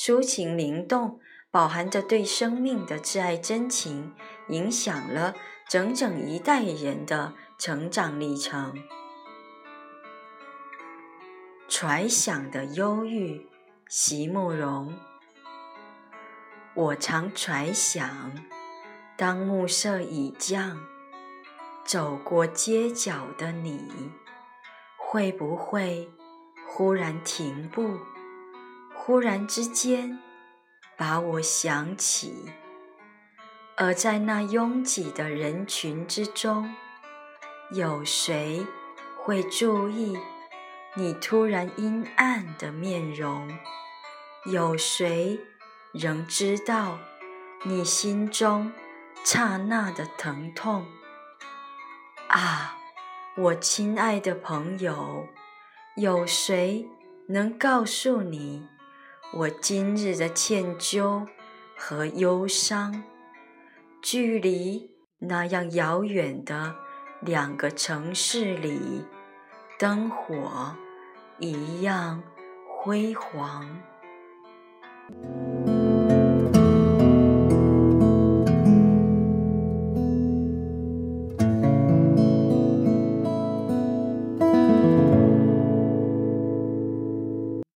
抒情灵动，饱含着对生命的挚爱真情，影响了整整一代人的成长历程。揣想的忧郁，席慕容。我常揣想，当暮色已降，走过街角的你，会不会忽然停步？忽然之间，把我想起，而在那拥挤的人群之中，有谁会注意你突然阴暗的面容？有谁仍知道你心中刹那的疼痛？啊，我亲爱的朋友，有谁能告诉你？我今日的歉疚和忧伤，距离那样遥远的两个城市里，灯火一样辉煌。